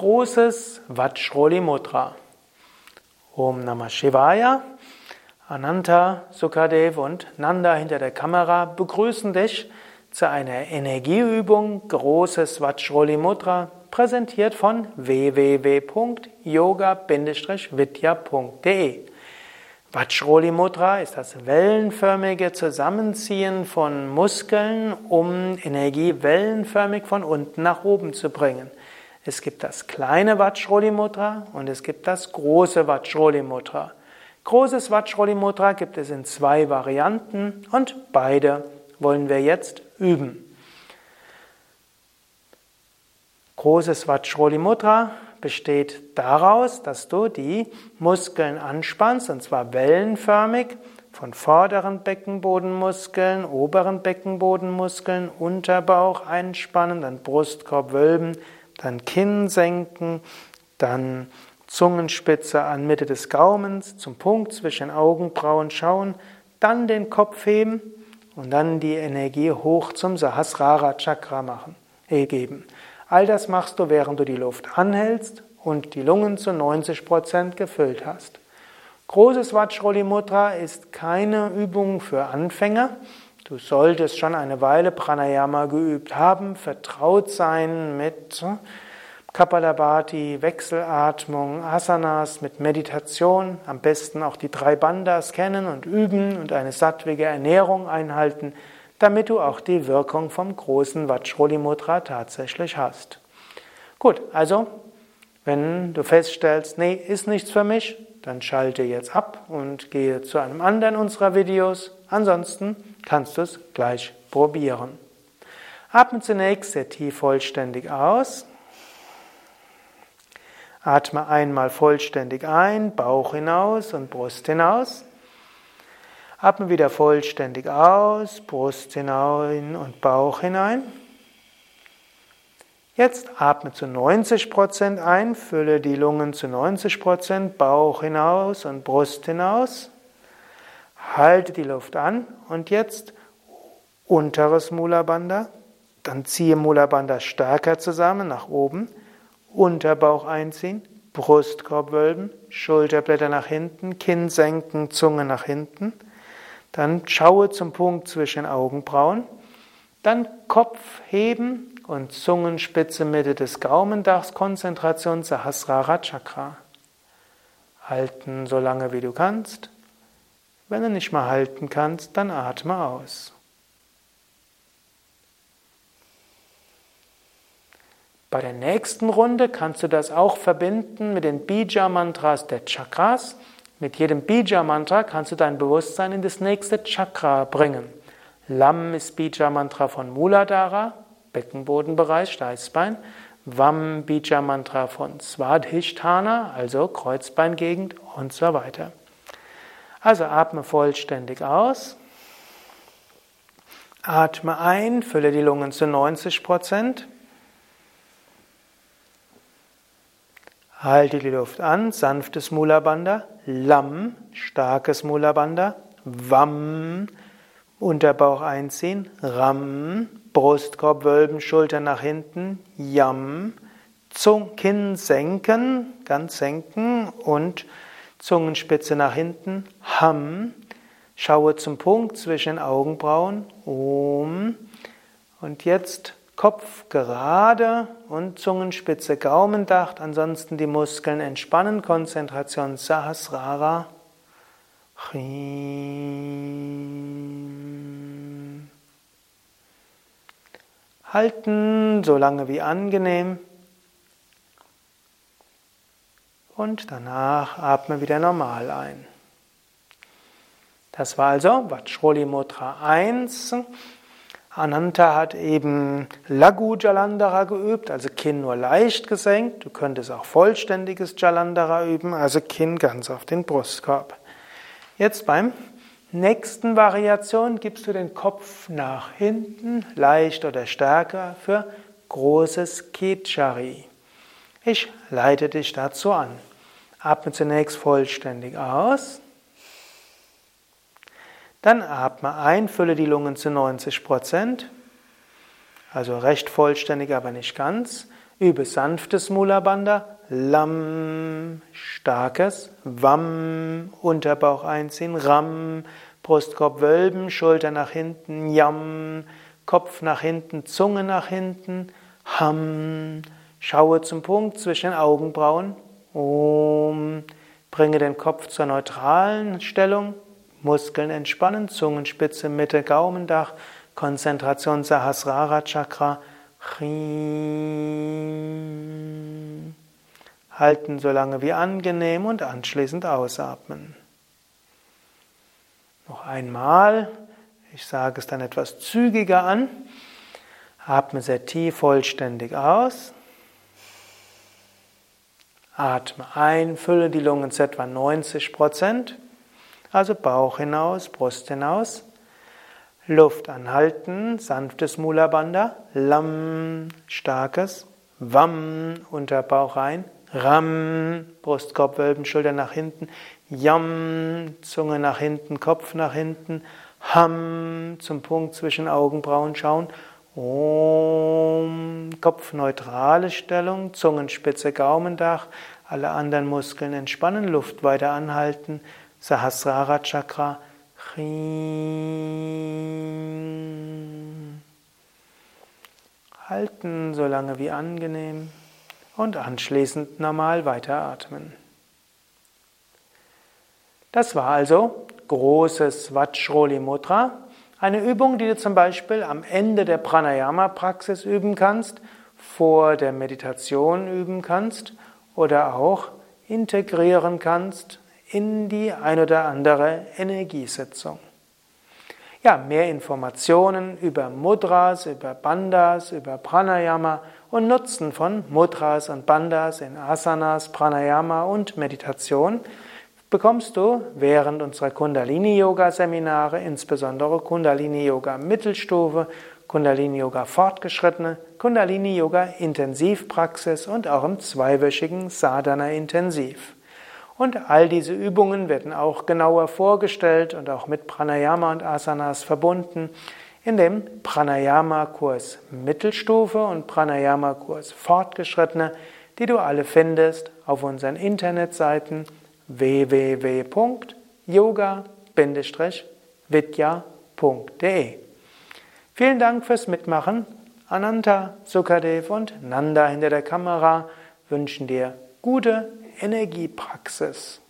großes Vajroli Mudra. Om Namah Shivaya. Ananta, Sukadev und Nanda hinter der Kamera begrüßen dich zu einer Energieübung Großes Vajroli Mudra, präsentiert von www.yoga-vidya.de. Vajroli ist das wellenförmige Zusammenziehen von Muskeln, um Energie wellenförmig von unten nach oben zu bringen. Es gibt das kleine Vajroli Mudra und es gibt das große Vajroli Mudra. Großes Vajroli Mudra gibt es in zwei Varianten und beide wollen wir jetzt üben. Großes Vajroli Mudra besteht daraus, dass du die Muskeln anspannst, und zwar wellenförmig, von vorderen Beckenbodenmuskeln, oberen Beckenbodenmuskeln, Unterbauch einspannen, dann Brustkorb wölben, dann Kinn senken, dann Zungenspitze an Mitte des Gaumens zum Punkt zwischen Augenbrauen schauen, dann den Kopf heben und dann die Energie hoch zum Sahasrara Chakra machen, äh, geben. All das machst du, während du die Luft anhältst und die Lungen zu 90 Prozent gefüllt hast. Großes Vajroli Mudra ist keine Übung für Anfänger. Du solltest schon eine Weile Pranayama geübt haben, vertraut sein mit Kapalabhati, Wechselatmung, Asanas, mit Meditation, am besten auch die drei Bandhas kennen und üben und eine sattwige Ernährung einhalten, damit du auch die Wirkung vom großen Vajroli Mudra tatsächlich hast. Gut, also wenn du feststellst, nee, ist nichts für mich, dann schalte jetzt ab und gehe zu einem anderen unserer Videos. Ansonsten kannst du es gleich probieren. Atme zunächst sehr tief vollständig aus. Atme einmal vollständig ein, Bauch hinaus und Brust hinaus. Atme wieder vollständig aus, Brust hinein und Bauch hinein. Jetzt atme zu 90% ein, fülle die Lungen zu 90%, Bauch hinaus und Brust hinaus. Halte die Luft an und jetzt unteres Mula Bandha. Dann ziehe Mula Bandha stärker zusammen nach oben. Unterbauch einziehen, Brustkorb wölben, Schulterblätter nach hinten, Kinn senken, Zunge nach hinten. Dann schaue zum Punkt zwischen Augenbrauen. Dann Kopf heben und Zungenspitze Mitte des Gaumendachs, Konzentration Sahasrara Chakra. Halten so lange wie du kannst. Wenn du nicht mehr halten kannst, dann atme aus. Bei der nächsten Runde kannst du das auch verbinden mit den Bija-Mantras der Chakras. Mit jedem Bija-Mantra kannst du dein Bewusstsein in das nächste Chakra bringen. Lam ist Bija-Mantra von Muladhara, Beckenbodenbereich, Steißbein. Vam Bija-Mantra von Svadhisthana, also Kreuzbeingegend und so weiter. Also atme vollständig aus. Atme ein, fülle die Lungen zu 90 Prozent. Halte die Luft an, sanftes Mula Bandha, Lam, starkes Mula Vam, Unterbauch einziehen, Ram, Brustkorb wölben, Schultern nach hinten, Yam, Zung, Kinn senken, ganz senken und Zungenspitze nach hinten, Ham, schaue zum Punkt zwischen Augenbrauen, Om und jetzt Kopf gerade und Zungenspitze Gaumendach, ansonsten die Muskeln entspannen, Konzentration Sahasrara. Halten. So lange wie angenehm. Und danach atme wieder normal ein. Das war also Vajroli Mudra 1. Ananta hat eben Lagu Jalandhara geübt, also Kinn nur leicht gesenkt. Du könntest auch vollständiges Jalandhara üben, also Kinn ganz auf den Brustkorb. Jetzt beim nächsten Variation gibst du den Kopf nach hinten, leicht oder stärker, für großes Kichari. Ich leite dich dazu an. Atme zunächst vollständig aus. Dann atme ein, fülle die Lungen zu 90 Prozent, also recht vollständig, aber nicht ganz. Übe sanftes Mula Bandha, Lam, starkes, Wam, Unterbauch einziehen, Ram, Brustkorb wölben, Schulter nach hinten, Yam, Kopf nach hinten, Zunge nach hinten, Ham, schaue zum Punkt zwischen den Augenbrauen, Om, bringe den Kopf zur neutralen Stellung, Muskeln entspannen, Zungenspitze, Mitte, Gaumendach, Konzentration Sahasrara Chakra, Halten so lange wie angenehm und anschließend ausatmen. Noch einmal, ich sage es dann etwas zügiger an. Atme sehr tief vollständig aus. Atme ein, fülle die Lungen zu etwa 90 Prozent. Also Bauch hinaus, Brust hinaus. Luft anhalten, sanftes Mula Bandha, Lam, starkes, Vam, Unterbauch rein, Ram, Brustkorb wölben, Schulter nach hinten, Yam, Zunge nach hinten, Kopf nach hinten, Ham, zum Punkt zwischen Augenbrauen schauen, Om, Kopfneutrale Stellung, Zungenspitze, Gaumendach, alle anderen Muskeln entspannen, Luft weiter anhalten, Sahasrara Chakra, Halten so lange wie angenehm. Und anschließend normal weiteratmen. Das war also großes Vajroli Mudra, eine Übung, die du zum Beispiel am Ende der Pranayama-Praxis üben kannst, vor der Meditation üben kannst oder auch integrieren kannst in die ein oder andere Energiesitzung. Ja, mehr Informationen über Mudras, über Bandhas, über Pranayama und Nutzen von Mudras und Bandhas in Asanas, Pranayama und Meditation bekommst du während unserer Kundalini-Yoga-Seminare, insbesondere Kundalini-Yoga Mittelstufe, Kundalini-Yoga Fortgeschrittene, Kundalini-Yoga Intensivpraxis und auch im zweiwöchigen Sadhana Intensiv. Und all diese Übungen werden auch genauer vorgestellt und auch mit Pranayama und Asanas verbunden in dem Pranayama-Kurs Mittelstufe und Pranayama-Kurs Fortgeschrittene, die du alle findest auf unseren Internetseiten www.yoga-vidya.de. Vielen Dank fürs Mitmachen. Ananta, Sukadev und Nanda hinter der Kamera wünschen dir gute Energiepraxis.